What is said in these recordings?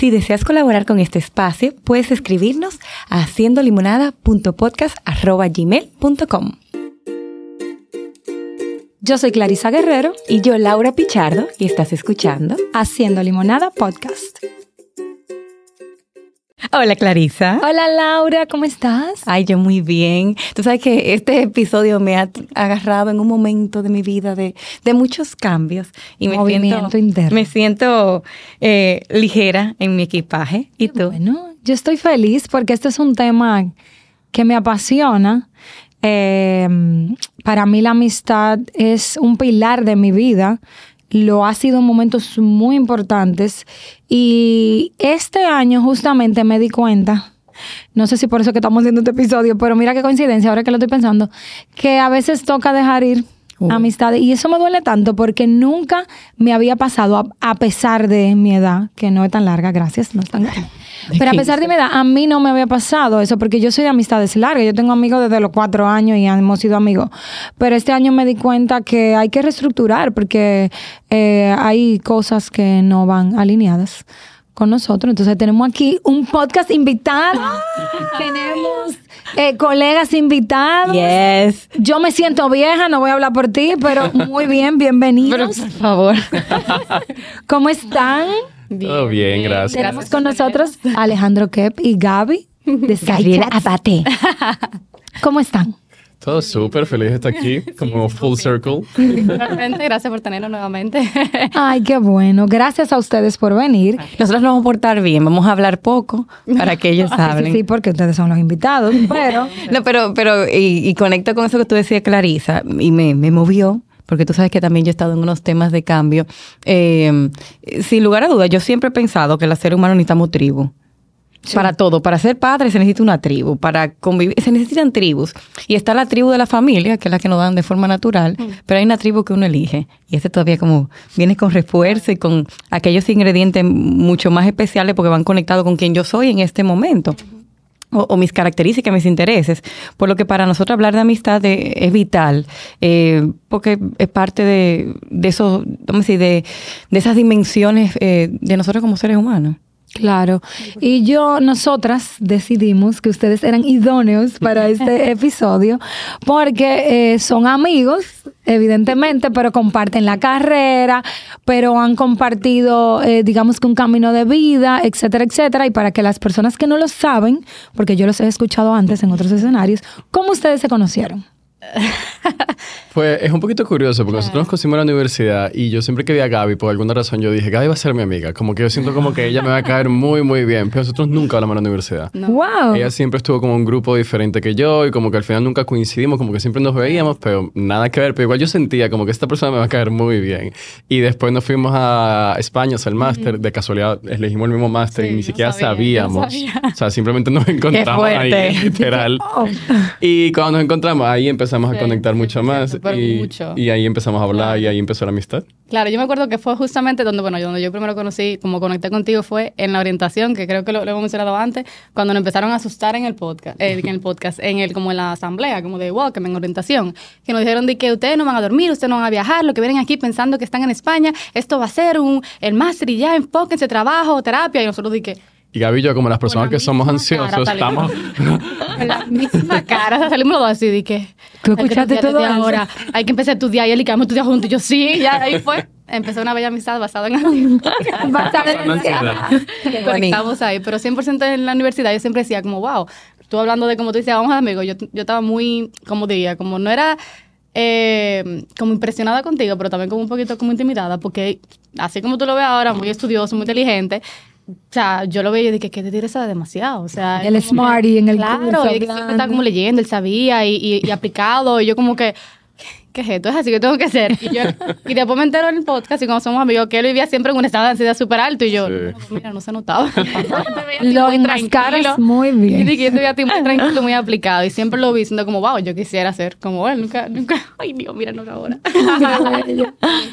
Si deseas colaborar con este espacio, puedes escribirnos a haciendolimonada.podcast.gmail.com Yo soy Clarisa Guerrero Y yo, Laura Pichardo, y estás escuchando Haciendo Limonada Podcast. Hola Clarisa. Hola Laura, ¿cómo estás? Ay, yo muy bien. Tú sabes que este episodio me ha agarrado en un momento de mi vida de, de muchos cambios. Y me Movimiento siento, interno. Me siento eh, ligera en mi equipaje. ¿Y tú? Bueno, yo estoy feliz porque este es un tema que me apasiona. Eh, para mí la amistad es un pilar de mi vida lo ha sido en momentos muy importantes. Y este año justamente me di cuenta, no sé si por eso que estamos haciendo este episodio, pero mira qué coincidencia, ahora que lo estoy pensando, que a veces toca dejar ir amistades. Y eso me duele tanto porque nunca me había pasado a, pesar de mi edad, que no es tan larga, gracias, no es tan larga. Pero a pesar de mi edad, a mí no me había pasado eso, porque yo soy de amistades largas. Yo tengo amigos desde los cuatro años y hemos sido amigos. Pero este año me di cuenta que hay que reestructurar, porque eh, hay cosas que no van alineadas con nosotros. Entonces tenemos aquí un podcast invitado. tenemos eh, colegas invitados. Yes. Yo me siento vieja, no voy a hablar por ti, pero muy bien, bienvenidos. Pero, por favor. ¿Cómo están? Todo bien, gracias. Tenemos con nosotros Alejandro Kep y Gaby de Gabriela Abate. ¿Cómo están? Todo súper feliz de estar aquí, como full circle. Realmente, gracias por tenernos nuevamente. Ay, qué bueno. Gracias a ustedes por venir. Nosotros nos vamos a portar bien, vamos a hablar poco para que ellos hablen. Sí, sí, porque ustedes son los invitados, pero... no, pero, pero, y, y conecto con eso que tú decías, Clarisa, y me, me movió porque tú sabes que también yo he estado en unos temas de cambio. Eh, sin lugar a dudas, yo siempre he pensado que el ser humano necesitamos tribu. Para todo, para ser padre se necesita una tribu, para convivir se necesitan tribus. Y está la tribu de la familia, que es la que nos dan de forma natural, pero hay una tribu que uno elige. Y este todavía como viene con refuerzo y con aquellos ingredientes mucho más especiales porque van conectados con quien yo soy en este momento o, mis características, mis intereses. Por lo que para nosotros hablar de amistad es vital, eh, porque es parte de, de eso, decir, de, de esas dimensiones eh, de nosotros como seres humanos. Claro. Y yo, nosotras decidimos que ustedes eran idóneos para este episodio porque eh, son amigos, evidentemente, pero comparten la carrera, pero han compartido, eh, digamos que un camino de vida, etcétera, etcétera. Y para que las personas que no lo saben, porque yo los he escuchado antes en otros escenarios, ¿cómo ustedes se conocieron? Pues es un poquito curioso porque nosotros nos conocimos en la universidad y yo siempre que vi a Gaby, por alguna razón yo dije, Gaby va a ser mi amiga. Como que yo siento como que ella me va a caer muy, muy bien. Pero nosotros nunca hablamos en la universidad. ¡Wow! Ella siempre estuvo como un grupo diferente que yo y como que al final nunca coincidimos, como que siempre nos veíamos, pero nada que ver. Pero igual yo sentía como que esta persona me va a caer muy bien. Y después nos fuimos a España a hacer el máster. De casualidad elegimos el mismo máster y ni siquiera sabíamos. O sea, simplemente nos encontramos ahí, literal. Y cuando nos encontramos, ahí empezamos a conectar mucho más. Y, mucho. y ahí empezamos a hablar y ahí empezó la amistad. Claro, yo me acuerdo que fue justamente donde, bueno, donde yo primero conocí, como conecté contigo, fue en la orientación, que creo que lo, lo hemos mencionado antes, cuando nos empezaron a asustar en el podcast, eh, en el podcast, en el, como en la asamblea, como de wow, que en orientación, que nos dijeron de que ustedes no van a dormir, ustedes no van a viajar, lo que vienen aquí pensando que están en España, esto va a ser un, el máster y ya, enfóquense, trabajo, terapia, y nosotros dije, Y Gaby y yo, como las personas que somos ansiosos, cara, estamos... con la misma cara, o sea, salimos los dos así de que... ¿Tú que escuchaste todo ahora, hay que empezar a estudiar y él y que vamos a estudiar juntos, y yo sí, ya ahí fue. Empezó una bella amistad basada en Basada en ansiedad. Conectamos ahí, pero 100% en la universidad yo siempre decía como, wow, tú hablando de como tú decías, vamos a amigos, yo, yo estaba muy, como diría, como no era eh, como impresionada contigo, pero también como un poquito como intimidada, porque así como tú lo ves ahora, muy estudioso, muy inteligente, o sea, yo lo veía y dije, ¿qué te sabe demasiado? O sea, El smarty en el Claro, curso, y que siempre estaba como leyendo, él sabía y, y, y aplicado, y yo como que... ¿Qué es esto? Es así que tengo que hacer. Y, yo, y después me entero en el podcast y como somos amigos que él vivía siempre en un estado de ansiedad súper alto y yo, Sí. no, mira, no se notaba. Lo enmascaras muy Y bien. dije, yo te veía a ti muy tranquilo, muy aplicado. Y siempre lo vi diciendo como, wow, yo quisiera ser como él. Nunca, nunca. Ay, Dios, míranos ahora.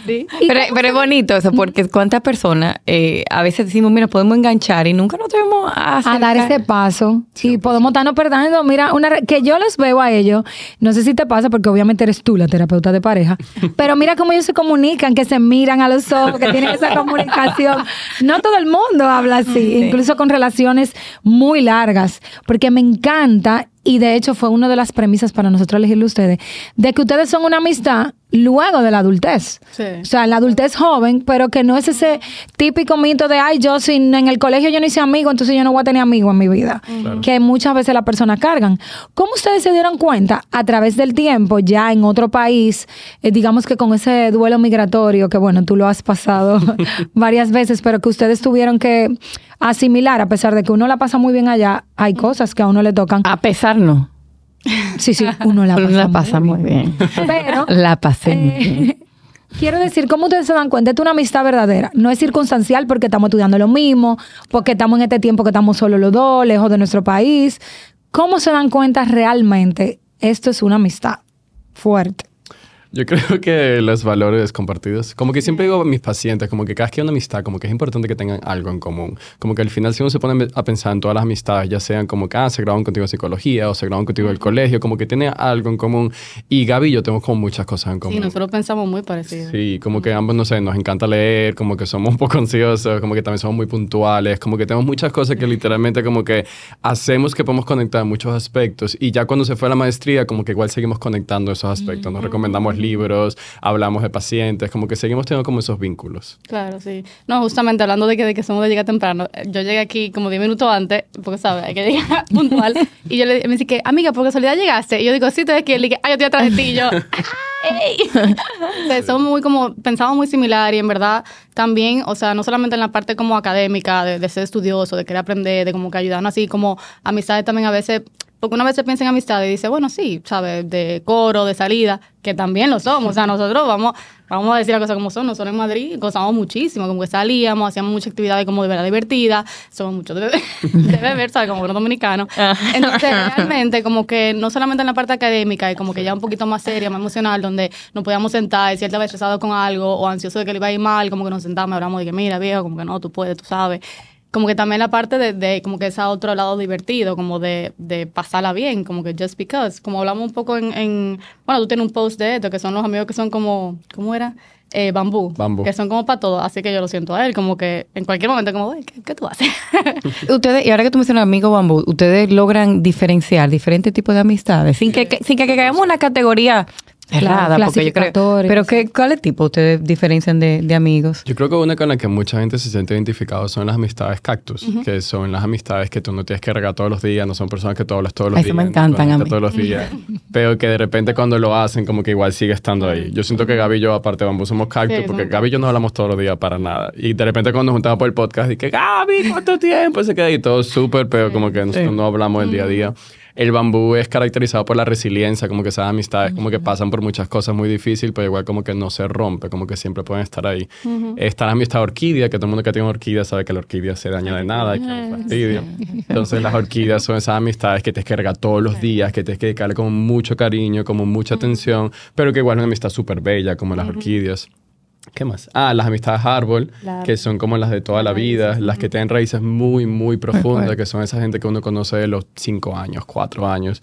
sí. Pero, pero es bonito eso, porque cuántas personas eh, a veces decimos, mira, podemos enganchar y nunca nos atrevemos a, a dar ese paso y podemos estarnos perdiendo. Mira, una re- que yo los veo a ellos, no sé si te pasa, porque obviamente eres tú la terapeuta de pareja, pero mira cómo ellos se comunican, que se miran a los ojos, que tienen esa comunicación. No todo el mundo habla así, incluso con relaciones muy largas, porque me encanta. Y de hecho fue una de las premisas para nosotros elegirle a ustedes, de que ustedes son una amistad luego de la adultez. Sí. O sea, la adultez joven, pero que no es ese típico mito de, ay, yo sin, en el colegio yo no hice amigo, entonces yo no voy a tener amigo en mi vida. Que muchas veces las personas cargan. ¿Cómo ustedes se dieron cuenta a través del tiempo, ya en otro país, eh, digamos que con ese duelo migratorio, que bueno, tú lo has pasado varias veces, pero que ustedes tuvieron que asimilar, a pesar de que uno la pasa muy bien allá, hay cosas que a uno le tocan. A pesar no. Sí, sí, uno la pasa, La pasa muy bien. Pero La pasé muy bien. eh, Quiero decir, ¿cómo ustedes se dan cuenta? Esto es una amistad verdadera. No es circunstancial porque estamos estudiando lo mismo, porque estamos en este tiempo que estamos solo los dos, lejos de nuestro país. ¿Cómo se dan cuenta realmente esto es una amistad fuerte? Yo creo que los valores compartidos, como que siempre digo a mis pacientes, como que cada vez que hay una amistad, como que es importante que tengan algo en común. Como que al final si uno se pone a pensar en todas las amistades, ya sean como que ah, se graduan contigo de psicología o se graduan contigo del colegio, como que tienen algo en común. Y Gaby y yo tenemos como muchas cosas en común. Sí, nosotros pensamos muy parecido. Sí, como que ambos, no sé, nos encanta leer, como que somos un poco ansiosos, como que también somos muy puntuales, como que tenemos muchas cosas que literalmente como que hacemos que podemos conectar muchos aspectos y ya cuando se fue a la maestría como que igual seguimos conectando esos aspectos, nos recomendamos libros, hablamos de pacientes, como que seguimos teniendo como esos vínculos. Claro, sí. No, justamente hablando de que, de que somos de llegar temprano, eh, yo llegué aquí como 10 minutos antes, porque, ¿sabes? Hay que llegar puntual. y yo le me dice que, amiga, por casualidad llegaste. Y yo digo, sí, estoy aquí. Y él dice, ay, yo estoy atrás de ti. Y yo. O sea, somos muy como, pensamos muy similar y en verdad también, o sea, no solamente en la parte como académica, de, de ser estudioso, de querer aprender, de como que ayudarnos así, como amistades también a veces porque una vez se piensa en amistad y dice, bueno, sí, ¿sabes? De coro, de salida, que también lo somos. O sea, nosotros vamos, vamos a decir las cosas como son. Nosotros en Madrid gozamos muchísimo, como que salíamos, hacíamos muchas actividades como de verdad divertidas. Somos muchos de beber, de beber ¿sabes? Como buenos dominicanos. Entonces, realmente, como que no solamente en la parte académica y como que ya un poquito más seria, más emocional, donde nos podíamos sentar y si él estaba estresado con algo o ansioso de que le iba a ir mal, como que nos sentamos y hablamos de que, mira, viejo, como que no, tú puedes, tú sabes como que también la parte de, de como que ese otro lado divertido, como de, de pasarla bien, como que just because, como hablamos un poco en, en, bueno, tú tienes un post de esto, que son los amigos que son como, ¿cómo era? Eh, bambú, Bambú. que son como para todo, así que yo lo siento a él, como que en cualquier momento como, "Uy, ¿qué, qué tú haces? Ustedes, y ahora que tú mencionas amigo bambú, ustedes logran diferenciar diferentes tipos de amistades sin que, que- sin que, que caigamos en una categoría errada, Claro, porque yo creo. Pero ¿qué, ¿cuáles tipos ustedes diferencian de, de amigos? Yo creo que una con la que mucha gente se siente identificado son las amistades cactus, que son las amistades que tú no tienes que regar todos los días, no son personas que tú hablas todos los Ay, días. eso me no encantan a conectas mí. todos los días, pero que de repente cuando lo hacen como que igual sigue estando ahí. Yo siento que Gaby y yo, aparte de Bambú, somos cactus, Sí, porque somos Gaby y yo no hablamos todos los días para nada. Y de repente cuando nos juntamos por el podcast, dije, Gaby, ¿cuánto tiempo? Se queda ahí todo súper, pero como que nosotros no hablamos el día a día. El bambú es caracterizado por la resiliencia, como que esas amistades como que pasan por muchas cosas muy difíciles, pero igual como que no se rompe, como que siempre pueden estar ahí. Está la amistad orquídea, que todo el mundo que tiene orquídea sabe que la orquídea se daña de nada y que no fastidia. Entonces las orquídeas son esas amistades que que regar todos los días, que tienes que dedicarle como mucho cariño, como mucha atención, pero que igual es una amistad súper bella como las orquídeas. ¿Qué más? Ah, las amistades árbol, que son como las de toda la vida, las que tienen raíces muy, muy profundas, que son esa gente que uno conoce de los cinco años, cuatro años.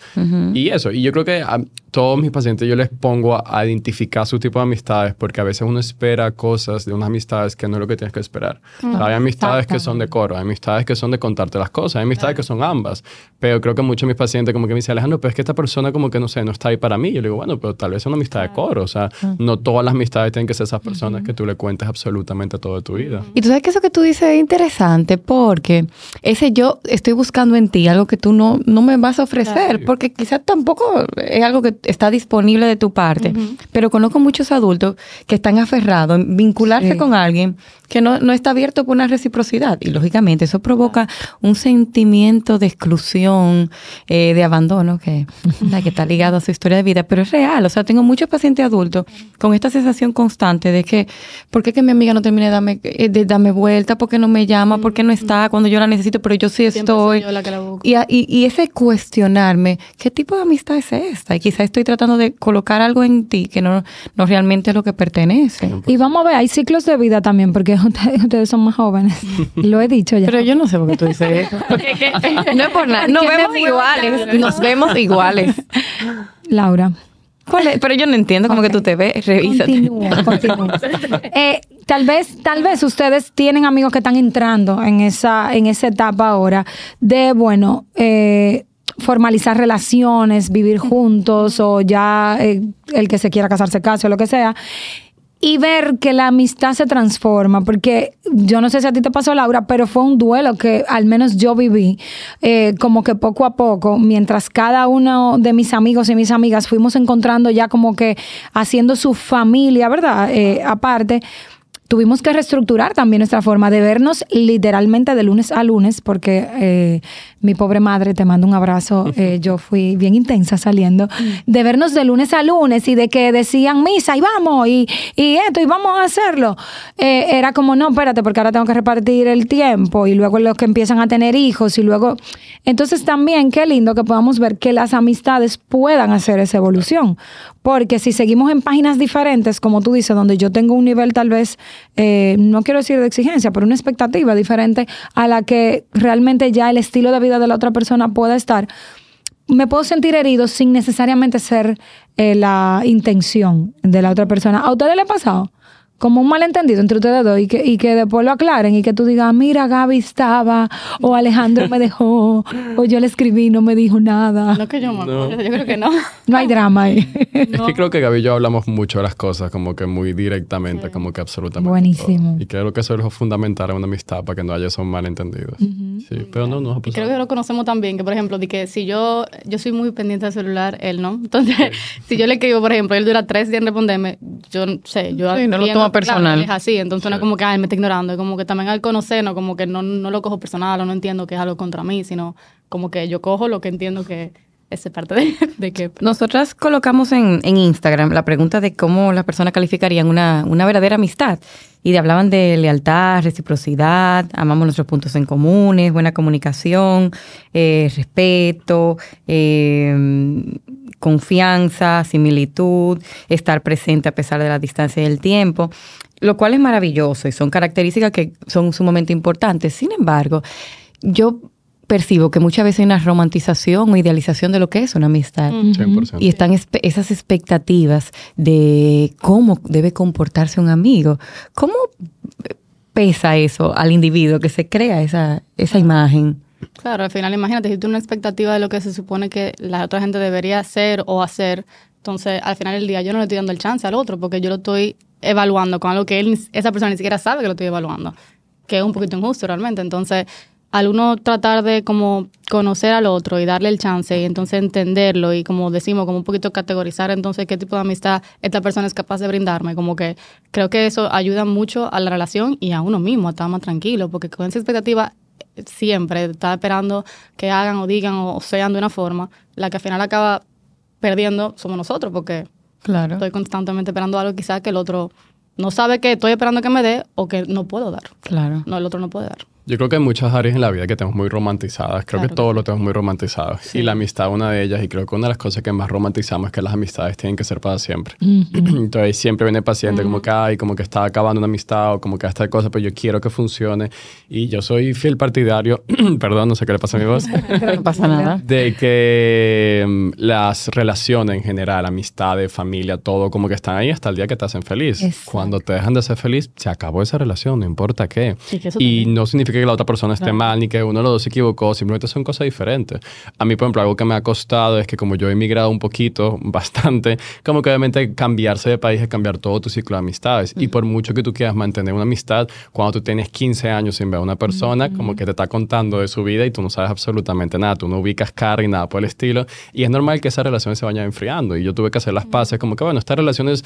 Y eso, y yo creo que a todos mis pacientes yo les pongo a, identificar su tipo de amistades, porque a veces uno espera cosas de unas amistades que no es lo que tienes que esperar. Sea, hay amistades que son de coro, hay amistades que son de contarte las cosas, hay amistades que son ambas. Pero creo que muchos de mis pacientes como que me dicen, Alejandro, pero es que esta persona como que no sé, no está ahí para mí. Yo le digo, bueno, pero tal vez es una amistad de coro. O sea, no todas las amistades tienen que ser esas personas que tú le cuentes absolutamente todo de tu vida. Y tú sabes que eso que tú dices es interesante porque ese yo estoy buscando en ti algo que tú no, no me vas a ofrecer, Claro. porque quizás tampoco es algo que está disponible de tu parte. Pero conozco muchos adultos que están aferrados en vincularse Sí. con alguien que no, no está abierto por una reciprocidad. Y lógicamente eso provoca un sentimiento de exclusión, eh, de abandono, que, que está ligado a su historia de vida, pero es real. O sea, tengo muchos pacientes adultos con esta sensación constante de que, ¿por qué que mi amiga no termina de darme, eh, de darme vuelta? ¿Por qué no me llama? ¿Por qué no está cuando yo la necesito? Pero yo sí estoy. soy yo la que la busco. Y, y, y ese cuestionarme, ¿qué tipo de amistad es esta? Y quizás estoy tratando de colocar algo en ti que no, no realmente es lo que pertenece. Y vamos a ver, hay ciclos de vida también, porque porque ustedes, ustedes son más jóvenes. Lo he dicho ya. Pero yo no sé por qué tú dices eso. no es por nada. Nos vemos iguales. Nos vemos iguales. Laura. ¿Cuál es? Pero yo no entiendo cómo que tú te ves. Revísate. Continúa, continúa. Eh, tal vez, tal vez ustedes tienen amigos que están entrando en esa, en esa etapa ahora de, bueno, eh, formalizar relaciones, vivir juntos o ya eh, el que se quiera casarse case o lo que sea. Y ver que la amistad se transforma, porque yo no sé si a ti te pasó, Laura, pero fue un duelo que al menos yo viví, eh, como que poco a poco, mientras cada uno de mis amigos y mis amigas fuimos encontrando ya como que haciendo su familia, ¿verdad? Eh, aparte, tuvimos que reestructurar también nuestra forma de vernos literalmente de lunes a lunes, porque eh, mi pobre madre, te mando un abrazo, eh, yo fui bien intensa saliendo, de vernos de lunes a lunes y de que decían misa y vamos, y, y esto, y vamos a hacerlo. Eh, era como, no, espérate, porque ahora tengo que repartir el tiempo, y luego los que empiezan a tener hijos, y luego... Entonces también, qué lindo que podamos ver que las amistades puedan hacer esa evolución, porque si seguimos en páginas diferentes, como tú dices, donde yo tengo un nivel tal vez, eh, no quiero decir de exigencia, pero una expectativa diferente a la que realmente ya el estilo de vida de la otra persona pueda estar, me puedo sentir herido sin necesariamente ser eh, la intención de la otra persona. ¿A ustedes les ha pasado? Como un malentendido entre ustedes dos y que, y que después lo aclaren y que tú digas, mira, Gaby estaba, o Alejandro me dejó, o yo le escribí y no me dijo nada. No que yo me acuerdo, yo creo que no. No hay drama ahí. Es que creo que Gaby y yo hablamos mucho de las cosas como que muy directamente, como que absolutamente. Buenísimo. todo. Y creo que eso es lo fundamental en una amistad para que no haya esos malentendidos. Sí, pero no, no Y creo que lo conocemos también, que por ejemplo, de que si yo, yo soy muy pendiente del celular, él no. Entonces, si yo le escribo, por ejemplo, él dura tres días en responderme, yo no sé, yo Sí, no lo toma personal. claro, es así, entonces no es como que, ay, me está ignorando, es como que también al conocernos, como que no, no lo cojo personal o no entiendo que es algo contra mí, sino como que yo cojo lo que entiendo que es parte de, de que... Nosotras colocamos en, en Instagram la pregunta de cómo las personas calificarían una, una verdadera amistad. Y de- hablaban de lealtad, reciprocidad, amamos nuestros puntos en comunes, buena comunicación, eh, respeto, eh, confianza, similitud, estar presente a pesar de la distancia y el tiempo, lo cual es maravilloso y son características que son sumamente importantes. Sin embargo, yo percibo que muchas veces hay una romantización o idealización de lo que es una amistad. 100%. Y están esas expectativas de cómo debe comportarse un amigo. ¿Cómo pesa eso al individuo que se crea esa, esa imagen? Claro, al final imagínate, si tú una expectativa de lo que se supone que la otra gente debería ser o hacer, entonces al final del día yo no le estoy dando el chance al otro porque yo lo estoy evaluando con algo que él, esa persona ni siquiera sabe que lo estoy evaluando, que es un poquito injusto realmente. Entonces, al uno tratar de como conocer al otro y darle el chance y entonces entenderlo y como decimos, como un poquito categorizar entonces qué tipo de amistad esta persona es capaz de brindarme, como que creo que eso ayuda mucho a la relación y a uno mismo a estar más tranquilo, porque con esa expectativa siempre está esperando que hagan o digan o sean de una forma, la que al final acaba perdiendo somos nosotros, porque Claro. estoy constantemente esperando algo quizás que el otro no sabe que estoy esperando que me dé o que no puedo dar. Claro. No, el otro no puede dar. Yo creo que hay muchas áreas en la vida que tenemos muy romantizadas. Creo Claro que que todos lo tenemos muy romantizado. Y la amistad una de ellas. Y creo que una de las cosas que más romantizamos es que las amistades tienen que ser para siempre. Entonces siempre viene el paciente como que, ay, como que está acabando una amistad o como que esta cosa, pero yo quiero que funcione. Y yo soy fiel partidario, perdón, no sé qué le pasa a mi voz, No pasa nada. de que mm, las relaciones en general, amistades, familia, todo como que están ahí hasta el día que te hacen feliz. Exacto. Cuando te dejan de ser feliz, se acabó esa relación, no importa qué. Sí, y no significa que la otra persona esté mal ni que uno de los dos se equivocó, simplemente son cosas diferentes. A mí, por ejemplo, algo que me ha costado es que como yo he emigrado un poquito, bastante, como que obviamente cambiarse de país es cambiar todo tu ciclo de amistades. Y por mucho que tú quieras mantener una amistad, cuando tú tienes 15 años sin ver a una persona, como que te está contando de su vida y tú no sabes absolutamente nada, tú no ubicas cara y nada por el estilo. Y es normal que esas relaciones se vayan enfriando. Y yo tuve que hacer las paces, como que bueno, estas relaciones,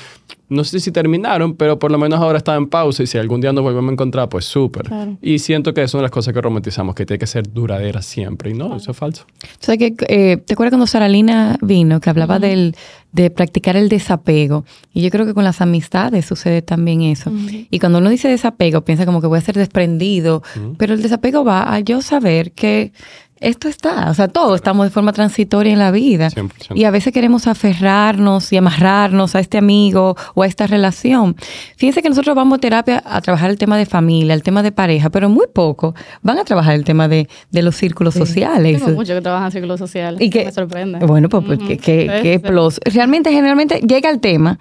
no sé si terminaron, pero por lo menos ahora están en pausa y si algún día nos volvemos a encontrar, pues súper. Claro. Y siento que es una de las cosas que romantizamos, que tiene que ser duradera siempre. Y no, eso es falso. ¿Sabes que eh, ¿Te acuerdas cuando Saralina vino, que hablaba del, de practicar el desapego? Y yo creo que con las amistades sucede también eso. Y cuando uno dice desapego, piensa como que voy a ser desprendido, pero el desapego va a yo saber que esto está, o sea, todos estamos de forma transitoria en la vida. 100%. Y a veces queremos aferrarnos y amarrarnos a este amigo o a esta relación. Fíjense que nosotros vamos a terapia a trabajar el tema de familia, el tema de pareja, pero muy poco van a trabajar el tema de, de los círculos sociales. Tengo mucho que trabajan en círculos sociales. Y que, me sorprende. Bueno, pues, pues, Ujú. que, que, Sí, que sí. plus. Realmente, generalmente llega el tema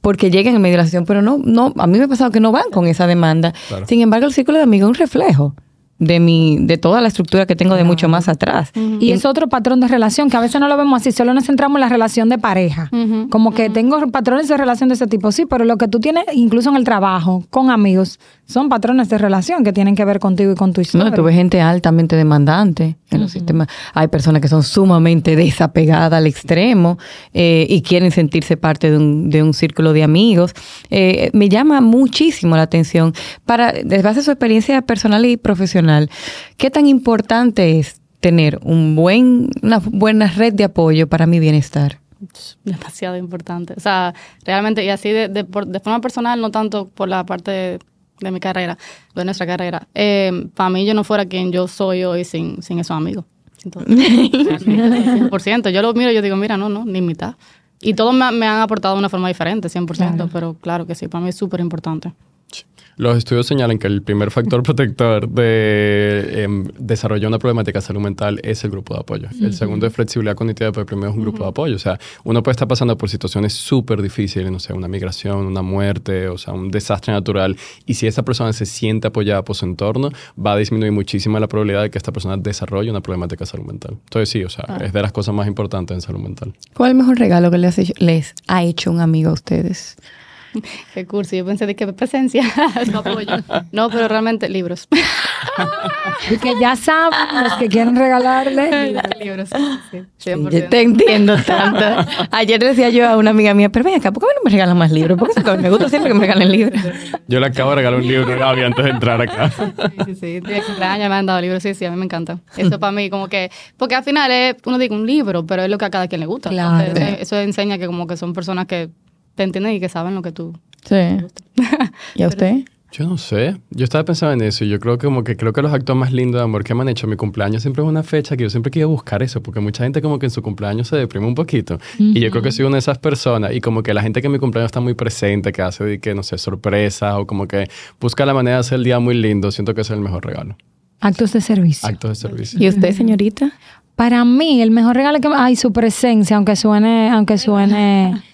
porque llega en medio de la sesión, pero no, no, a mí me ha pasado que no van con esa demanda. Claro. Sin embargo, el círculo de amigos es un reflejo de mi, de toda la estructura que tengo de mucho más atrás. Y es otro patrón de relación que a veces no lo vemos así, solo nos centramos en la relación de pareja. Como que tengo patrones de relación de ese tipo, sí, pero lo que tú tienes, incluso en el trabajo, con amigos, son patrones de relación que tienen que ver contigo y con tu historia. No, tuve gente altamente demandante en los sistemas. Hay personas que son sumamente desapegadas al extremo eh, y quieren sentirse parte de un, de un círculo de amigos. Eh, me llama muchísimo la atención para, desde base de su experiencia personal y profesional, qué tan importante es tener un buen, una buena red de apoyo para mi bienestar. demasiado importante. O sea, realmente, y así de, de, por- de forma personal, no tanto por la parte de, mi carrera, de nuestra carrera. Eh, para mí, yo no fuera quien yo soy hoy sin, sin esos amigos. Todo. 100%. Yo lo miro y yo digo, mira, no, no, ni mitad. Y todos me, me han aportado de una forma diferente, 100%, pero claro que sí, para mí es súper importante. Los estudios señalan que el primer factor protector de em, desarrollar una problemática de salud mental es el grupo de apoyo. El segundo es flexibilidad cognitiva, pero el primero es un grupo de apoyo. O sea, uno puede estar pasando por situaciones súper difíciles, no sé, una migración, una muerte, o sea, un desastre natural. Y si esa persona se siente apoyada por su entorno, va a disminuir muchísimo la probabilidad de que esta persona desarrolle una problemática de salud mental. Entonces, sí, o sea, es de las cosas más importantes en salud mental. ¿Cuál es el mejor regalo que les ha hecho un amigo a ustedes? Qué cursi, yo pensé de que presencia, no apoyo. No, pero realmente libros. Y que ya saben los que quieren regalarle. libros, sí, Yo 100%. te entiendo tanto. Ayer le decía yo a una amiga mía, pero ven acá, ¿por qué no me regalan más libros? Porque me gusta siempre que me regalen libros. Yo le acabo de regalar un libro a Gaby antes de entrar acá. Sí, sí, sí. De cumpleaños me han dado libros, sí, sí, a mí me encanta. Eso para mí, como que, porque al final es, uno dice un libro, pero es lo que a cada quien le gusta. Claro. Entonces, eso enseña que como que son personas que te entienden y que saben lo que tú. Sí. ¿Y a usted? Yo no sé. Yo estaba pensando en eso y yo creo que como que creo que los actos más lindos de amor que me han hecho mi cumpleaños siempre es una fecha que yo siempre quiero buscar eso porque mucha gente como que en su cumpleaños se deprime un poquito y yo creo que soy una de esas personas y como que la gente que en mi cumpleaños está muy presente que hace de que no sé sorpresas o como que busca la manera de hacer el día muy lindo siento que ese es el mejor regalo Actos de servicio. actos de servicio ¿Y usted, señorita? Para mí, el mejor regalo que... Ay, su presencia, aunque suene... Aunque suene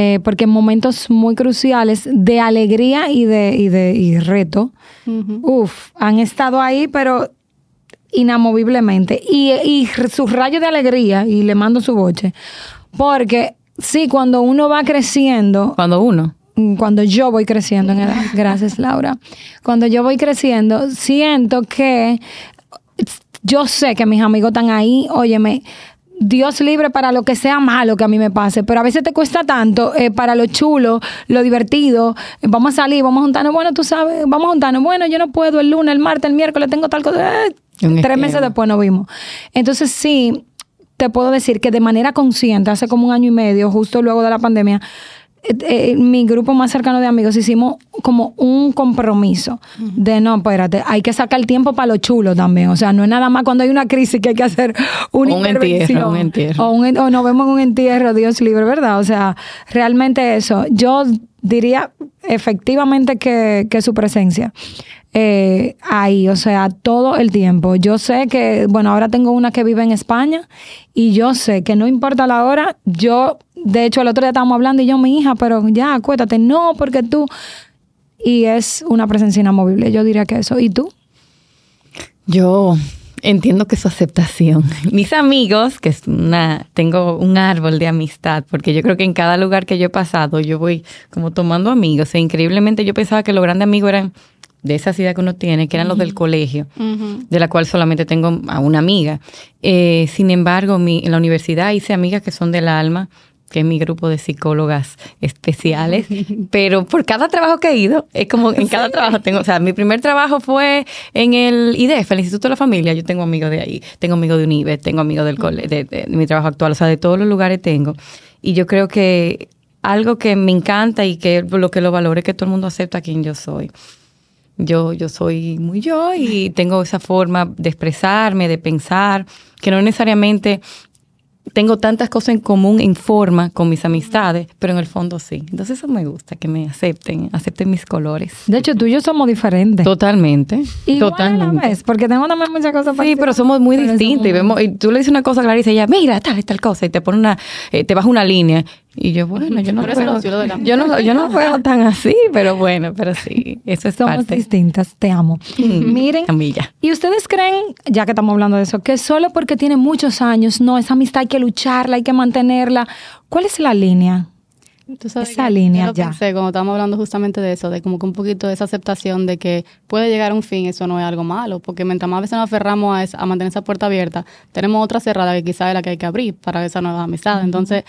eh, porque en momentos muy cruciales de alegría y de, y de y reto, uf, han estado ahí, pero inamoviblemente. Y, y su rayo de alegría, y le mando su boche, porque sí, cuando uno va creciendo, Cuando uno. Mm, cuando yo voy creciendo en edad, gracias Laura, cuando yo voy creciendo, siento que yo sé que mis amigos están ahí, óyeme, Dios libre para lo que sea malo que a mí me pase, pero a veces te cuesta tanto eh, para lo chulo, lo divertido, eh, vamos a salir, vamos a juntarnos, bueno, tú sabes, vamos a juntarnos, bueno, yo no puedo el lunes, el martes, el miércoles, tengo tal cosa, eh, tres meses después nos vimos. Entonces sí, te puedo decir que de manera consciente, hace como un año y medio, justo luego de la pandemia, eh, eh, mi grupo más cercano de amigos hicimos como un compromiso de no, espérate, hay que sacar el tiempo para lo chulo también. O sea, no es nada más cuando hay una crisis que hay que hacer una Un entierro, un entierro. O, un o nos vemos en un entierro, Dios libre, ¿verdad? O sea, realmente eso. Yo diría efectivamente que, que su presencia eh, ahí, o sea, todo el tiempo. Yo sé que, bueno, ahora tengo una que vive en España y yo sé que no importa la hora, yo, de hecho, el otro día estábamos hablando y yo, mi hija, pero ya, acuérdate, no, porque tú... Y es una presencia inamovible, yo diría que eso. ¿Y tú? Yo entiendo que su aceptación. Mis amigos, que es una, tengo un árbol de amistad, porque yo creo que en cada lugar que yo he pasado, yo voy como tomando amigos. E increíblemente yo pensaba que los grandes amigos eran de esa ciudad que uno tiene, que eran los del colegio, de la cual solamente tengo a una amiga. Eh, sin embargo, mi, en la universidad hice amigas que son del alma, que es mi grupo de psicólogas especiales, pero por cada trabajo que he ido, es como en cada trabajo tengo, o sea, mi primer trabajo fue en el IDEF, el Instituto de la Familia, yo tengo amigos de ahí, tengo amigos de UNIBE, tengo amigos del cole, de, de mi trabajo actual, o sea, de todos los lugares tengo. Y yo creo que algo que me encanta y que lo que lo valoro es que todo el mundo acepta quién yo soy. Yo, yo soy muy yo y tengo esa forma de expresarme, de pensar, que no necesariamente tengo tantas cosas en común en forma con mis amistades, pero en el fondo sí. Entonces eso me gusta, que me acepten, acepten mis colores. De hecho, tú y yo somos diferentes. Totalmente. Igual totalmente. a la vez, porque tengo también muchas cosas Sí, pero somos muy Pero distintos. Y, vemos, y tú le dices una cosa a Clarice y ella, mira, tal, tal cosa, y te pone una, eh, te baja una línea. Y yo, bueno, yo no, la yo no, yo no veo tan así, pero bueno, pero sí, eso es Somos parte. distintas, te amo. Miren, Camilla. ¿y ustedes creen, ya que estamos hablando de eso, que solo porque tiene muchos años, no, esa amistad hay que lucharla, hay que mantenerla? ¿Cuál es la línea? Tú sabes Esa que línea yo lo ya. pensé cuando estábamos hablando justamente de eso, de como que un poquito de esa aceptación de que puede llegar a un fin, eso no es algo malo, porque mientras más veces nos aferramos a, esa- a mantener esa puerta abierta, tenemos otra cerrada que quizás es la que hay que abrir para esa nueva amistad. Entonces,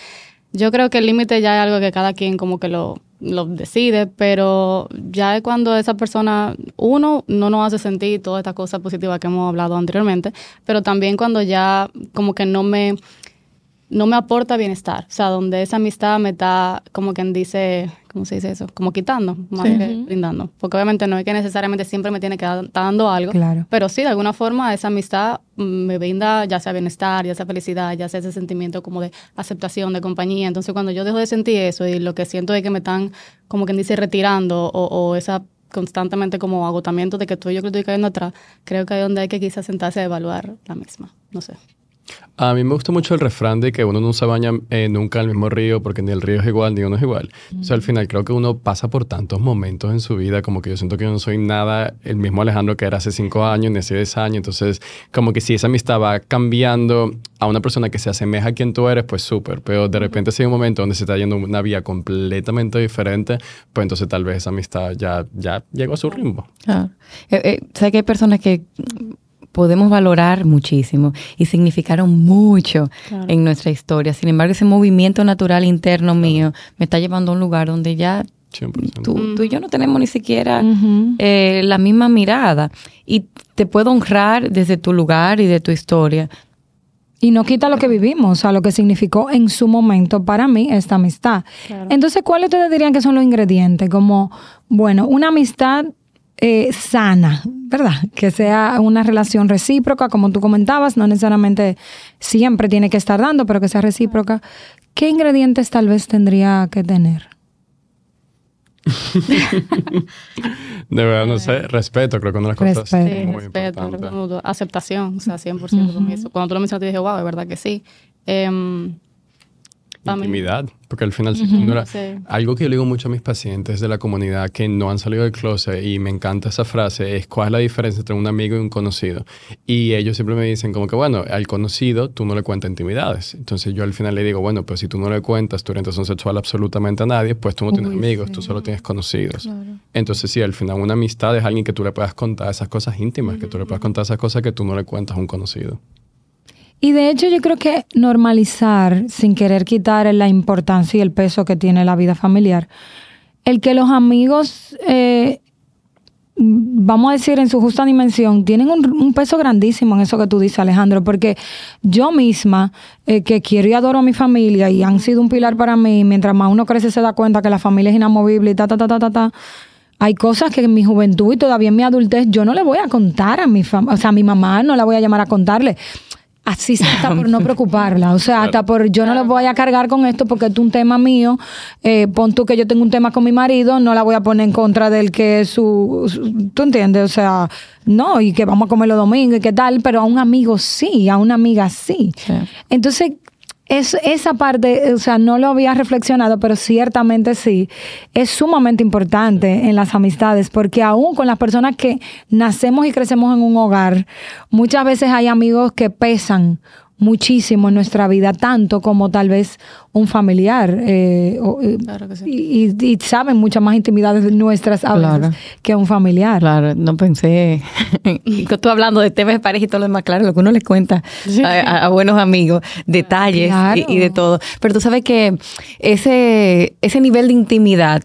yo creo que el límite ya es algo que cada quien como que lo, lo decide, pero ya es cuando esa persona, uno, no nos hace sentir todas estas cosas positivas que hemos hablado anteriormente, pero también cuando ya como que no me no me aporta bienestar. O sea, donde esa amistad me está, como quien dice, ¿cómo se dice eso? Como quitando, más que brindando. Porque obviamente no es que necesariamente siempre me tiene que dar estar dando algo. Claro. Pero sí, de alguna forma esa amistad mm, me brinda ya sea bienestar, ya sea felicidad, ya sea ese sentimiento como de aceptación, de compañía. Entonces cuando yo dejo de sentir eso y lo que siento es que me están, como quien dice, retirando o, o esa constantemente como agotamiento de que tú y yo que estoy cayendo atrás, creo que hay donde hay que quizás sentarse a evaluar la misma. No sé. A mí me gusta mucho el refrán de que uno no se baña eh, nunca en el mismo río porque ni el río es igual ni uno es igual. O sea, al final creo que uno pasa por tantos momentos en su vida como que yo siento que yo no soy nada el mismo Alejandro que era hace cinco años ni hace diez años. Entonces, como que si esa amistad va cambiando a una persona que se asemeja a quien tú eres, pues súper. Pero de repente si hay un momento donde se está yendo una vía completamente diferente, pues entonces tal vez esa amistad ya, ya llegó a su ritmo. Claro. Eh, eh, sé que hay personas que podemos valorar muchísimo y significaron mucho Claro. en nuestra historia. Sin embargo, ese movimiento natural interno mío me está llevando a un lugar donde ya 100%. tú, tú y yo no tenemos ni siquiera eh, la misma mirada. Y te puedo honrar desde tu lugar y de tu historia. Y no quita lo que vivimos, o sea, lo que significó en su momento para mí esta amistad. Claro. Entonces, ¿cuáles ustedes dirían que son los ingredientes? Como, bueno, una amistad eh, sana, ¿verdad? Que sea una relación recíproca, como tú comentabas, no necesariamente siempre tiene que estar dando, pero que sea recíproca. ¿Qué ingredientes tal vez tendría que tener? De verdad, no sé, respeto, creo que una de las cosas Respeto. Muy respeto, importantes. aceptación, o sea, 100% con eso. Cuando tú lo mencionaste, dije, wow, es verdad que sí. Mí- Intimidad, porque al final Sí. algo que yo le digo mucho a mis pacientes de la comunidad que no han salido del closet y me encanta esa frase es cuál es la diferencia entre un amigo y un conocido. Y ellos siempre me dicen como que bueno, al conocido tú no le cuentas intimidades. Entonces yo al final le digo, bueno, pues si tú no le cuentas tu orientación sexual absolutamente a nadie, pues tú no tienes amigos, tú solo tienes conocidos. Entonces sí, al final una amistad es alguien que tú le puedas contar esas cosas íntimas, que tú le puedas contar esas cosas que tú no le cuentas a un conocido. Y de hecho yo creo que normalizar, sin querer quitar la importancia y el peso que tiene la vida familiar, el que los amigos, eh, vamos a decir en su justa dimensión, tienen un, un peso grandísimo en eso que tú dices, Alejandro, porque yo misma, eh, que quiero y adoro a mi familia y han sido un pilar para mí, mientras más uno crece se da cuenta que la familia es inamovible y ta, ta, ta, ta, ta, ta. Hay cosas que en mi juventud y todavía en mi adultez yo no le voy a contar a mi familia, o sea, a mi mamá no la voy a llamar a contarle. Así sea, hasta por no preocuparla. O sea, hasta por yo no le voy a cargar con esto porque es un tema mío. Eh, pon tú que yo tengo un tema con mi marido, no la voy a poner en contra del que es su, su- ¿Tú entiendes? O sea, no, y que vamos a comer los domingos y qué tal, pero a un amigo sí, a una amiga sí. Sí. Entonces, es, esa parte, o sea, no lo había reflexionado, pero ciertamente sí, es sumamente importante en las amistades, porque aún con las personas que nacemos y crecemos en un hogar, muchas veces hay amigos que pesan muchísimo en nuestra vida, tanto como tal vez un familiar. eh, o, eh, Claro que sí. y, y- y saben muchas más intimidades nuestras a veces Claro. que un familiar. Claro, no pensé. y tú hablando de temas de pareja y todo lo demás, claro, lo que uno le cuenta a, a- a buenos amigos, detalles Claro. y, y de todo. Pero tú sabes que ese, ese nivel de intimidad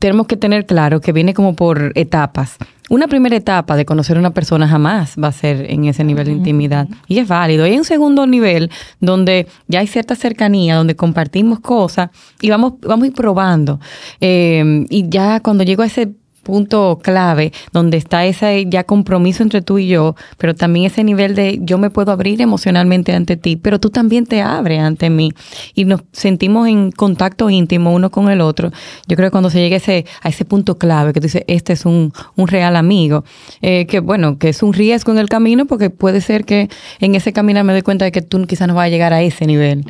tenemos que tener claro que viene como por etapas. Una primera etapa de conocer a una persona jamás va a ser en ese nivel de intimidad. Y es válido. Y hay un segundo nivel donde ya hay cierta cercanía, donde compartimos cosas y vamos, vamos a ir probando. Eh, y ya cuando llego a ese punto clave donde está ese ya compromiso entre tú y yo, pero también ese nivel de yo me puedo abrir emocionalmente ante ti, pero tú también te abres ante mí y nos sentimos en contacto íntimo uno con el otro. Yo creo que cuando se llegue ese, a ese punto clave que tú dices, este es un, un real amigo, eh, que bueno, que es un riesgo en el camino porque puede ser que en ese camino me doy cuenta de que tú quizás no vas a llegar a ese nivel,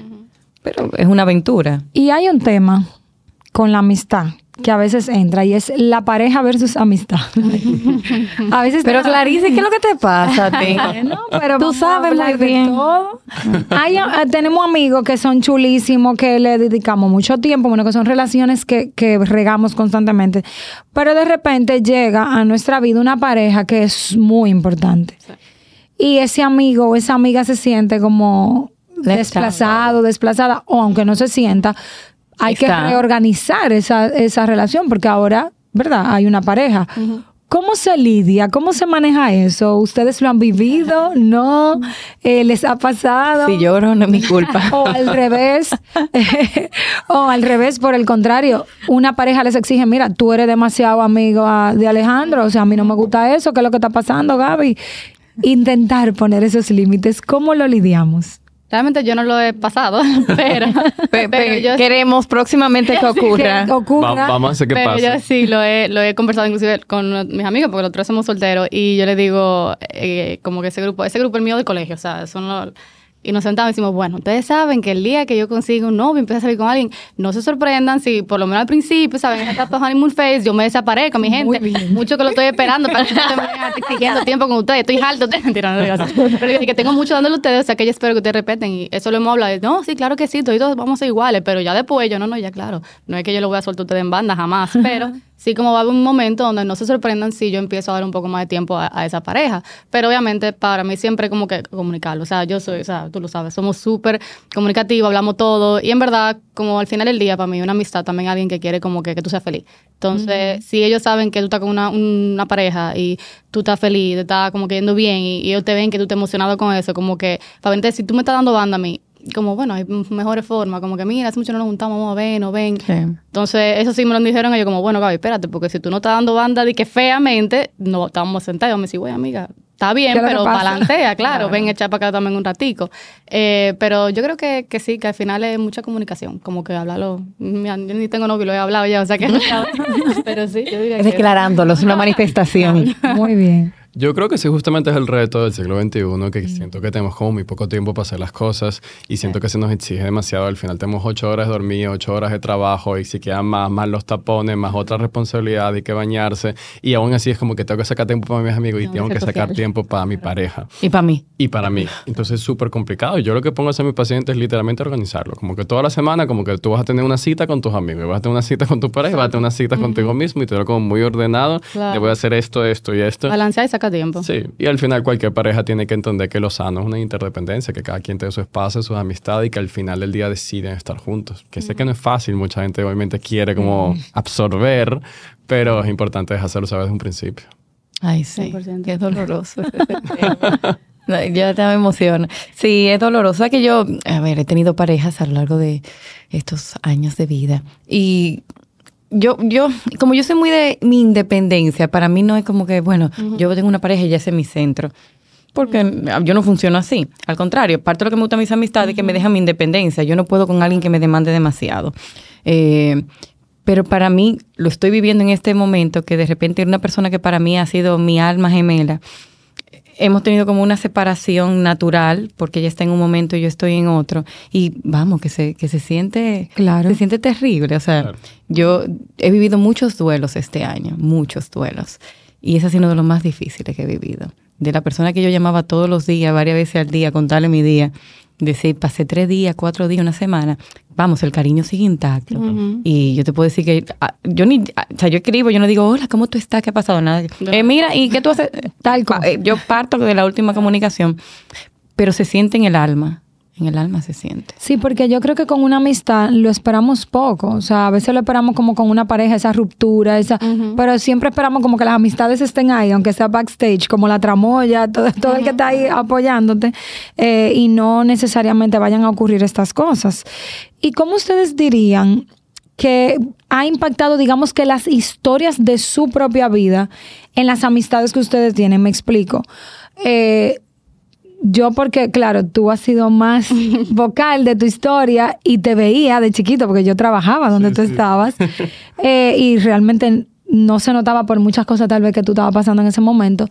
pero es una aventura. Y hay un tema con la amistad que a veces entra y es la pareja versus amistad. a veces pero Clarice, ¿qué es lo que te pasa a ti? no, pero tú sabes muy bien. Todo. Hay, eh, tenemos amigos que son chulísimos, que le dedicamos mucho tiempo, bueno, que son relaciones que, que regamos constantemente, pero de repente llega a nuestra vida una pareja que es muy importante. Y ese amigo o esa amiga se siente como desplazado, desplazada, o aunque no se sienta, hay que reorganizar esa, esa relación porque ahora, ¿verdad? Hay una pareja. ¿Cómo se lidia? ¿Cómo se maneja eso? ¿Ustedes lo han vivido? ¿No? Eh, ¿Les ha pasado? Si lloro, no es mi culpa. o al revés. o al revés, por el contrario. Una pareja les exige, mira, tú eres demasiado amigo de Alejandro, o sea, a mí no me gusta eso, ¿qué es lo que está pasando, Gaby? Intentar poner esos límites, ¿cómo lo lidiamos? Realmente yo no lo he pasado, pero, queremos próximamente que ocurra. vamos a hacer que pero pase. Yo sí lo he, lo he conversado inclusive con mis amigos, porque los tres somos solteros, y yo les digo eh, como que ese grupo, ese grupo es mío del colegio, o sea, son los y nos sentamos y decimos, bueno, ustedes saben que el día que yo consiga un novio, empiece a salir con alguien, no se sorprendan si por lo menos al principio, ¿saben? En esta honeymoon face yo me desaparezco, mi gente. Mucho que lo estoy esperando para que no estén exigiendo tiempo con ustedes. Estoy alto, mentira, no Pero que tengo mucho dándole a ustedes, o sea que yo espero que ustedes repeten. Y eso lo hemos hablado. no, sí, claro que sí, todos vamos a ser iguales, pero ya después yo, no, no, ya claro. No es que yo lo voy a soltar a ustedes en banda, jamás, pero sí como va a haber un momento donde no se sorprendan si yo empiezo a dar un poco más de tiempo a, esa pareja. Pero obviamente para mí siempre como que comunicarlo. O sea, yo soy, o sea, tú lo sabes, somos súper comunicativos, hablamos todo. Y en verdad, como al final del día, para mí una amistad también alguien que quiere como que, que tú seas feliz. Entonces, si ellos saben que tú estás con una, una, pareja y tú estás feliz, te estás como que yendo bien y, ellos te ven que tú estás emocionado con eso, como que, para si tú me estás dando banda a mí, como bueno, hay mejores formas, como que mira, hace mucho no nos juntamos, vamos a ver, no ven. Entonces, eso sí me lo dijeron ellos, como bueno, Gaby, espérate, porque si tú no estás dando banda de que feamente, no estábamos sentados. me decía, güey, amiga, está bien, pero balantea, claro, ven, echa para acá también un ratico. Eh, pero yo creo que, que, sí, que al final es mucha comunicación, como que hablarlo. yo ni tengo novio, lo he hablado ya, o sea que. pero sí, yo diría es Declarándolo, es una manifestación. Muy bien. Yo creo que sí, justamente es el reto del siglo XXI, que siento que tenemos como muy poco tiempo para hacer las cosas y siento que se nos exige demasiado. Al final tenemos ocho horas de dormir, ocho horas de trabajo y si quedan más, más los tapones, más otra responsabilidad y que bañarse. Y aún así es como que tengo que sacar tiempo para mis amigos y tengo que sacar tiempo para mi pareja. Y para mí. Y para mí. Entonces es súper complicado. Yo lo que pongo a hacer a mis pacientes es literalmente organizarlo. Como que toda la semana, como que tú vas a tener una cita con tus amigos, vas a tener una cita con tu pareja, vas a tener una cita contigo mismo y te lo como muy ordenado. Te voy a hacer esto, esto y esto. Balancear y sacar tiempo. Sí. Y al final cualquier pareja tiene que entender que lo sano es una interdependencia, que cada quien tiene su espacio, sus amistades y que al final del día deciden estar juntos. Que sé que no es fácil, mucha gente obviamente quiere como absorber, pero es importante hacerlo saber desde un principio. Ay, sí, que es doloroso. ya te me emociona. Sí, es doloroso. que yo, a ver, he tenido parejas a lo largo de estos años de vida y yo, yo, como yo soy muy de mi independencia, para mí no es como que, bueno, yo tengo una pareja y ya es mi centro. Porque yo no funciono así. Al contrario, parte de lo que me gusta mis amistades es que me dejan mi independencia. Yo no puedo con alguien que me demande demasiado. Eh, pero para mí, lo estoy viviendo en este momento, que de repente una persona que para mí ha sido mi alma gemela, hemos tenido como una separación natural, porque ella está en un momento y yo estoy en otro. Y vamos, que se, que se siente, claro. se siente terrible. O sea, yo he vivido muchos duelos este año, muchos duelos. Y ese ha sido uno de los más difíciles que he vivido. De la persona que yo llamaba todos los días, varias veces al día, contarle mi día. Decir, pasé tres días, cuatro días, una semana. Vamos, el cariño sigue intacto. Y yo te puedo decir que ah, yo ni, ah, o sea, yo escribo, yo no digo, hola, ¿cómo tú estás? ¿Qué ha pasado? Nada. Eh, mira, ¿y qué tú haces? Tal cosa. Eh, yo parto de la última comunicación, pero se siente en el alma en el alma se siente. Sí, porque yo creo que con una amistad lo esperamos poco. O sea, a veces lo esperamos como con una pareja, esa ruptura, esa, pero siempre esperamos como que las amistades estén ahí, aunque sea backstage, como la tramoya, todo, todo el que está ahí apoyándote, eh, y no necesariamente vayan a ocurrir estas cosas. ¿Y cómo ustedes dirían que ha impactado, digamos que las historias de su propia vida en las amistades que ustedes tienen. Me explico. Eh, yo porque, claro, tú has sido más vocal de tu historia y te veía de chiquito porque yo trabajaba donde tú estabas eh, y realmente no se notaba por muchas cosas tal vez que tú estabas pasando en ese momento.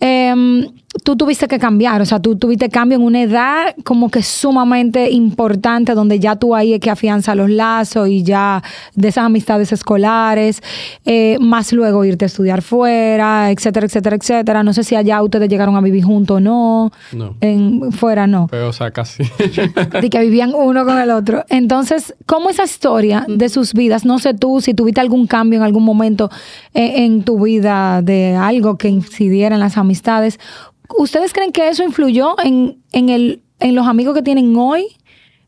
Em, tú tuviste que cambiar, o sea, tú tuviste cambio en una edad como que sumamente importante, donde ya tú ahí es que afianza los lazos y ya de esas amistades escolares, eh, más luego irte a estudiar fuera, etcétera, etcétera, etcétera. No sé si allá ustedes llegaron a vivir juntos o no. No. En, fuera no. Pero, o sea, casi. De que vivían uno con el otro. Entonces, ¿cómo esa historia de sus vidas? No sé tú si tuviste algún cambio en algún momento en, en tu vida de algo que incidiera en las amistades. ¿Ustedes creen que eso influyó en, en, el, en los amigos que tienen hoy?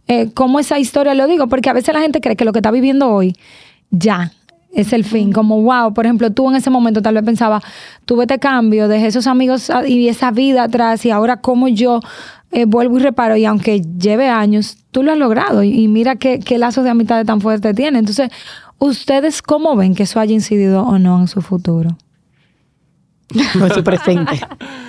Eh, ¿Cómo esa historia lo digo? Porque a veces la gente cree que lo que está viviendo hoy ya es el fin. Como, wow, por ejemplo, tú en ese momento tal vez pensaba, tuve este cambio, dejé esos amigos y esa vida atrás y ahora cómo yo eh, vuelvo y reparo. Y aunque lleve años, tú lo has logrado y, y mira qué, qué lazos de amistad tan fuerte tiene. Entonces, ¿ustedes cómo ven que eso haya incidido o no en su futuro? Con su presente.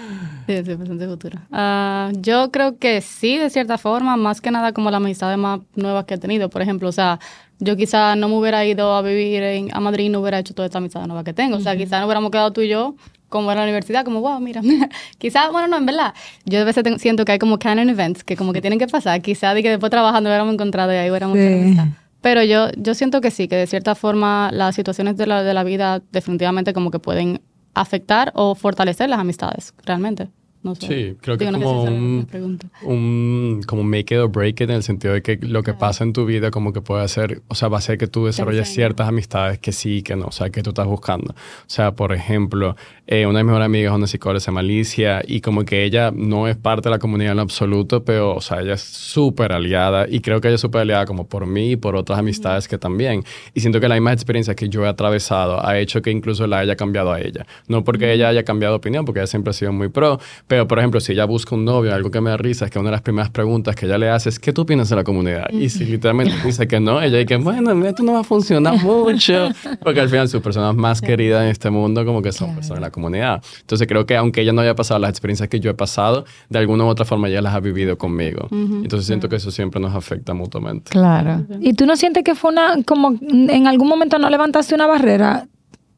Sí, sí, presente futuro. Ah, yo creo que sí, de cierta forma, más que nada como las amistades más nuevas que he tenido. Por ejemplo, o sea, yo quizá no me hubiera ido a vivir en, a Madrid y no hubiera hecho toda esta amistad nueva que tengo. O sea, quizá no hubiéramos quedado tú y yo como en la universidad, como, wow, mira, quizá, bueno, no, en verdad, yo a veces tengo- siento que hay como canon events que como que tienen que pasar, quizá de que después trabajando hubiéramos encontrado y ahí hubiéramos Sí. Pero yo, yo siento que sí, que de cierta forma las situaciones de la, de la vida definitivamente como que pueden afectar o fortalecer las amistades, realmente. No sé. Sí, creo que Digo, es no sé como si un, un como make it or break it en el sentido de que lo que pasa en tu vida como que puede hacer, o sea, va a hacer que tú desarrolles ciertas amistades que sí y que no, o sea, que tú estás buscando. O sea, por ejemplo, eh, una de mis mejores amigas es una psicóloga, se llama Alicia, y como que ella no es parte de la comunidad en absoluto, pero, o sea, ella es súper aliada, y creo que ella es súper aliada como por mí y por otras amistades que también. Y siento que la misma experiencia que yo he atravesado ha hecho que incluso la haya cambiado a ella. No porque ella haya cambiado de opinión, porque ella siempre ha sido muy pro, pero por ejemplo, si ella busca un novio, algo que me da risa es que una de las primeras preguntas que ella le hace es, ¿qué tú opinas de la comunidad? Y si literalmente dice que no, ella dice, bueno, esto no va a funcionar mucho, porque al final sus personas más queridas en este mundo como que son personas de la comunidad. Entonces creo que aunque ella no haya pasado las experiencias que yo he pasado, de alguna u otra forma ella las ha vivido conmigo. Entonces siento que eso siempre nos afecta mutuamente. Claro. ¿Y tú no sientes que fue una, como en algún momento no levantaste una barrera?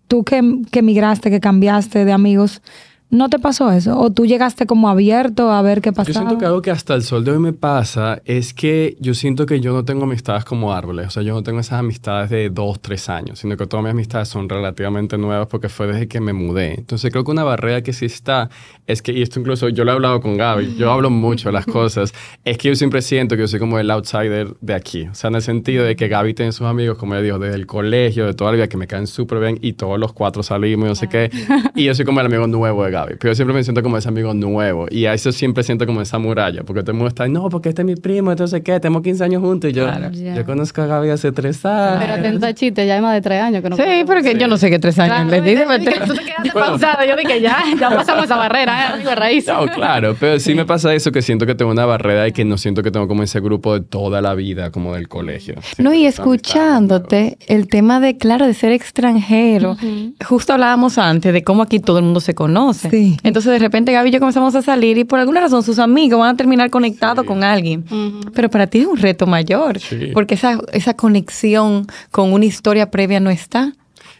Tú que, que migraste, que cambiaste de amigos, ¿no te pasó eso? ¿O tú llegaste como abierto a ver qué Yo pasaba? siento que algo que hasta el sol de hoy me pasa es que yo siento que yo no tengo amistades como árboles. O sea, yo no tengo esas amistades de dos, tres años, sino que todas mis amistades son relativamente nuevas porque fue desde que me mudé. Entonces creo que una barrera que sí está es que, y esto incluso yo lo he hablado con Gaby, yo hablo mucho de las cosas, es que yo siempre siento que yo soy como el outsider de aquí. O sea, en el sentido de que Gaby tiene sus amigos, como ella dijo, desde el colegio, de toda la vida, que me caen súper bien y todos los cuatro salimos y no sé qué. Y yo soy como el amigo nuevo de Gaby. Pero yo siempre me siento como ese amigo nuevo. Y a eso siempre siento como esa muralla. Porque todo el mundo está, no, porque este es mi primo, entonces qué, tenemos 15 años juntos. Y yo, Ya. yo conozco a Gaby hace tres años. Pero atento a chiste, ya hay más de tres años que no Sí, porque yo no sé qué tres años Claro, les dije, Tú te quedaste pausada. Yo dije, ya, ya pasamos esa barrera, ¿eh? amigo raíz. No, claro, pero sí me pasa eso que siento que tengo una barrera y que no siento que tengo como ese grupo de toda la vida, como del colegio. No, y escuchándote, el tema de, claro, de ser extranjero. Justo hablábamos antes de cómo aquí todo el mundo se conoce. Sí. Entonces, de repente, Gaby y yo comenzamos a salir y por alguna razón sus amigos van a terminar conectados con alguien. Pero para ti es un reto mayor, Sí. porque esa, esa conexión con una historia previa no está.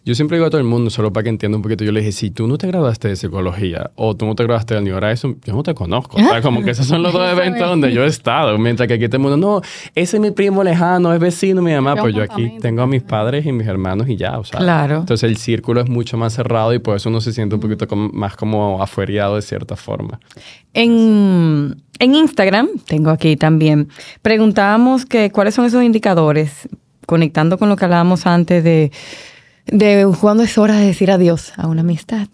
Yo siempre digo a todo el mundo, solo para que entienda un poquito, yo le dije, si tú no te graduaste de psicología o tú no te graduaste de New Horizon, yo no te conozco. O sea, como que esos son los dos eventos donde yo he estado. Mientras que aquí todo el mundo, no, ese es mi primo lejano, es vecino, mi mamá. Pues yo aquí tengo a mis padres y mis hermanos y ya, o sea. Claro. Entonces el círculo es mucho más cerrado y por eso uno se siente un poquito como- más como afuereado de cierta forma. En, en Instagram, tengo aquí también, preguntábamos que cuáles son esos indicadores, conectando con lo que hablábamos antes de, de cuándo es hora de decir adiós a una amistad.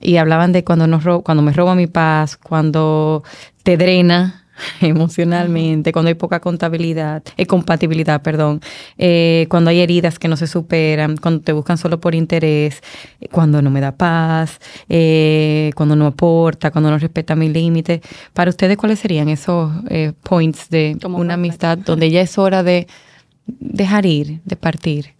Y hablaban de cuando, nos ro- cuando me roba mi paz, cuando te drena emocionalmente, cuando hay poca contabilidad, eh, compatibilidad, perdón, eh, cuando hay heridas que no se superan, cuando te buscan solo por interés, eh, cuando no me da paz, eh, cuando no aporta, cuando no respeta mis límites. Para ustedes, ¿cuáles serían esos points de Como una amistad donde ya es hora de dejar ir, de partir?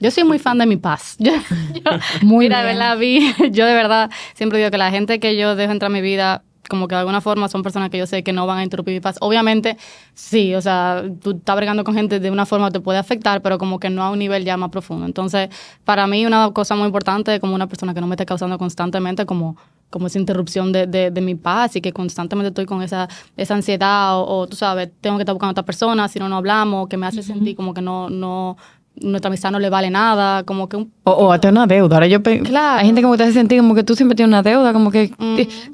Yo soy muy fan de mi paz. Yo, yo- Muy mira, bien. de verdad, vi, yo de verdad siempre digo que la gente que yo dejo entrar a mi vida, como que de alguna forma son personas que yo sé que no van a interrumpir mi paz. Obviamente, sí, o sea, tú estás bregando con gente de una forma te puede afectar, pero como que no a un nivel ya más profundo. Entonces, para mí una cosa muy importante es como una persona que no me esté causando constantemente como como esa interrupción de, de, de mi paz y que constantemente estoy con esa, esa ansiedad o, o, tú sabes, tengo que estar buscando a otra persona, si no, no hablamos, que me hace sentir como que no, no, nuestra amistad no le vale nada, como que un O, o hasta una deuda. Ahora yo pe- Claro. Hay gente como que te hace sentir como que tú siempre tienes una deuda, como que,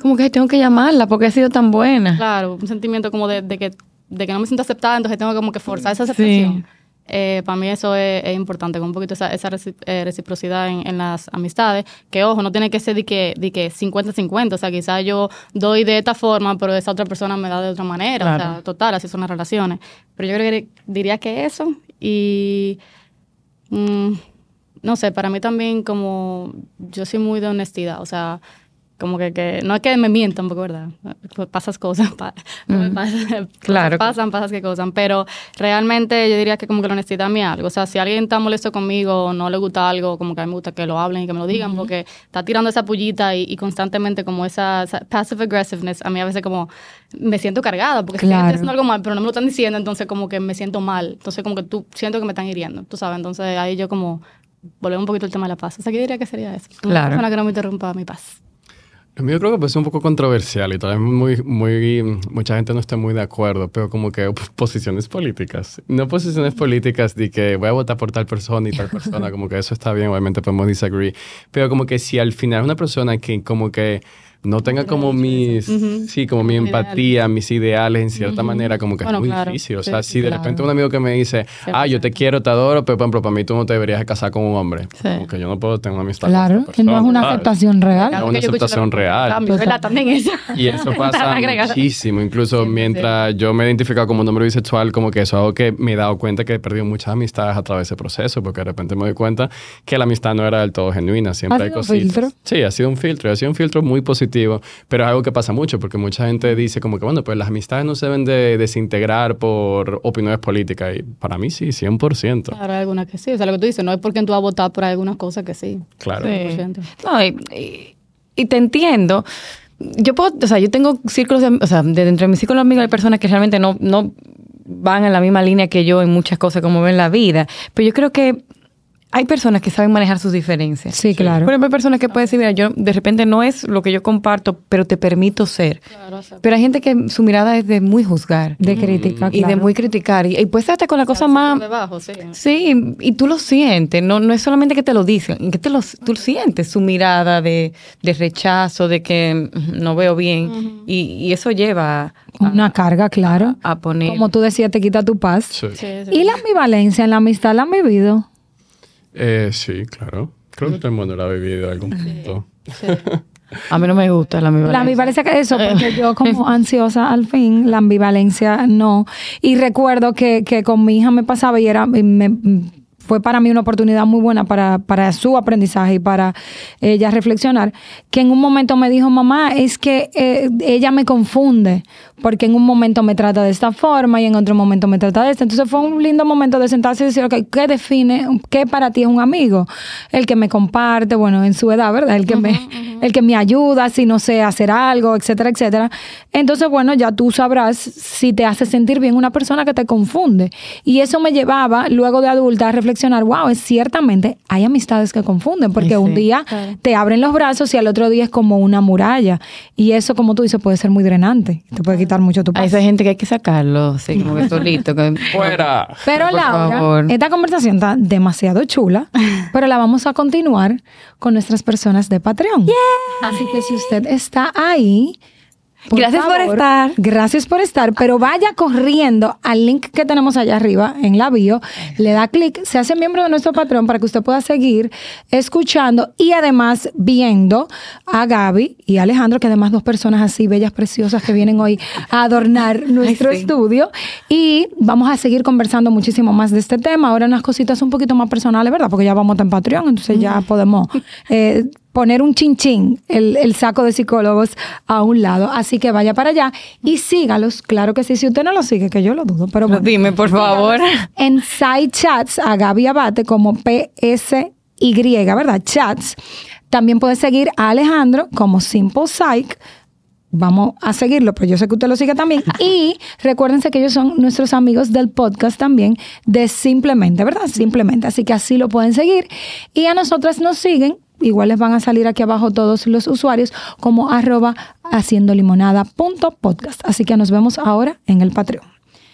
como que tengo que llamarla porque ha sido tan buena. Claro, un sentimiento como de, de que, de que no me siento aceptada, entonces tengo como que forzar esa aceptación. Eh, para mí eso es, es importante, con un poquito esa, esa eh, reciprocidad en, en las amistades, que ojo, no tiene que ser de que, de que 50-50, o sea, quizás yo doy de esta forma, pero esa otra persona me da de otra manera, o sea, total, así son las relaciones. Pero yo creo que diría que eso, y mm, no sé, para mí también como yo soy muy de honestidad, o sea, como que, que no es que me mientan, porque verdad, Pues pasas cosas, pa- pasan, Claro. pasan, pasas que cosas, pero realmente yo diría que como que la honestidad me algo, o sea, si alguien está molesto conmigo no le gusta algo, como que a mí me gusta que lo hablen y que me lo digan, porque está tirando esa pullita y, y constantemente como esa, esa passive aggressiveness, a mí a veces como me siento cargada, porque Claro. estoy haciendo algo mal, pero no me lo están diciendo, entonces como que me siento mal, entonces como que tú siento que me están hiriendo, tú sabes, entonces ahí yo como volvemos un poquito al tema de la paz, o sea, yo diría que sería eso, una Claro. persona que no me interrumpa mi paz. Lo mío creo que puede ser un poco controversial y tal vez muy, muy, mucha gente no esté muy de acuerdo, pero como que posiciones políticas. No posiciones políticas de que voy a votar por tal persona y tal persona, como que eso está bien, obviamente podemos disagree, pero como que si al final una persona que como que no tenga como mis, sí, como mi Ideales. empatía, mis ideales en cierta manera, como que Bueno, es muy claro. difícil. O sea, sí, si de claro. repente un amigo que me dice, ah, yo te quiero, te adoro, pero por ejemplo, para mí tú no te deberías casar con un hombre. Sí. Como que yo no puedo tener una amistad con Claro, que no es una ¿sabes? aceptación real. No, Claro una aceptación real. Y eso pasa muchísimo. Incluso mientras yo me he identificado como un hombre bisexual, como que eso es algo que me he dado cuenta que he perdido muchas amistades a través de ese proceso, porque de repente me doy cuenta que la amistad no era del todo genuina. Siempre ¿Ha hay sido un filtro? Sí, ha sido un filtro. Ha sido un filtro muy positivo, pero es algo que pasa mucho, porque mucha gente dice como que, bueno, pues las amistades no se deben de desintegrar por opiniones políticas. Y para mí sí, 100%. Claro, hay algunas que sí. O sea, lo que tú dices, no es porque tú vas a votar por algunas cosas que sí. Claro. Sí. 100%. No, y, y- y te entiendo. Yo puedo, o sea, yo tengo círculos, de, o sea, de entre mis círculos de amigos hay personas que realmente no, no van en la misma línea que yo en muchas cosas como ven la vida. Pero yo creo que hay personas que saben manejar sus diferencias. Sí, claro. Por ejemplo, hay personas que pueden decir, mira, yo de repente no es lo que yo comparto, pero te permito ser. Claro, Pero hay gente que su mirada es de muy juzgar De crítica, y de muy criticar. Y, ser hasta con la cosa por más... debajo, sí. Sí, y tú lo sientes, no, no es solamente que te lo dicen, que te lo, tú sientes su mirada de, de rechazo, de que no veo bien, y, y eso lleva a, Una carga, claro. a poner... Como tú decías, te quita tu paz. Sí. Sí, sí. ¿Y la ambivalencia en la amistad la han vivido? Eh, sí, claro. Creo que todo el mundo lo ha vivido en algún punto. A mí no me gusta la ambivalencia. La ambivalencia que eso, porque yo como ansiosa al fin, la ambivalencia no. Y recuerdo que, que con mi hija me pasaba y era, y me- fue para mí una oportunidad muy buena para, para su aprendizaje y para ella reflexionar, que en un momento me dijo, mamá, es que eh, ella me confunde, porque en un momento me trata de esta forma y en otro momento me trata de esta. Entonces fue un lindo momento de sentarse y decir, ok, ¿qué define, qué para ti es un amigo? El que me comparte, bueno, en su edad, ¿verdad? El que, me, el que me ayuda si no sé hacer algo, etcétera, etcétera. Entonces, bueno, ya tú sabrás si te hace sentir bien una persona que te confunde. Y eso me llevaba, luego de adulta, a reflexionar, wow, es ciertamente, hay amistades que confunden, porque Sí. un día te abren los brazos y al otro día es como una muralla. Y eso, como tú dices, puede ser muy drenante. Te puede quitar mucho tu A paz. esa gente que hay que sacarlo, así como que solito. que- ¡Fuera! Pero Por Laura, favor. esta conversación está demasiado chula, pero la vamos a continuar con nuestras personas de Patreon. Así que si usted está ahí, Gracias por estar. Gracias por estar, pero vaya corriendo al link que tenemos allá arriba en la bio, le da clic, se hace miembro de nuestro Patreon para que usted pueda seguir escuchando y además viendo a Gaby y Alejandro, que además dos personas así bellas, preciosas que vienen hoy a adornar nuestro sí. estudio y vamos a seguir conversando muchísimo más de este tema. Ahora unas cositas un poquito más personales, ¿verdad? Porque ya vamos en Patreon, entonces ya podemos eh, poner un chinchín, el, el saco de psicólogos a un lado. Así que vaya para allá y sígalos. Claro que sí, si usted no lo sigue, que yo lo dudo, pero bueno. Dime, por favor. En Side Chats a Gaby Abate como PSY, ¿verdad? Chats. También puede seguir a Alejandro como Simple Psych. Vamos a seguirlo, pero yo sé que usted lo sigue también. Y recuérdense que ellos son nuestros amigos del podcast también de Simplemente, ¿verdad? Simplemente. Así que así lo pueden seguir. Y a nosotras nos siguen igual les van a salir aquí abajo todos los usuarios como arroba haciendo limonada punto podcast. Así que nos vemos ahora en el Patreon.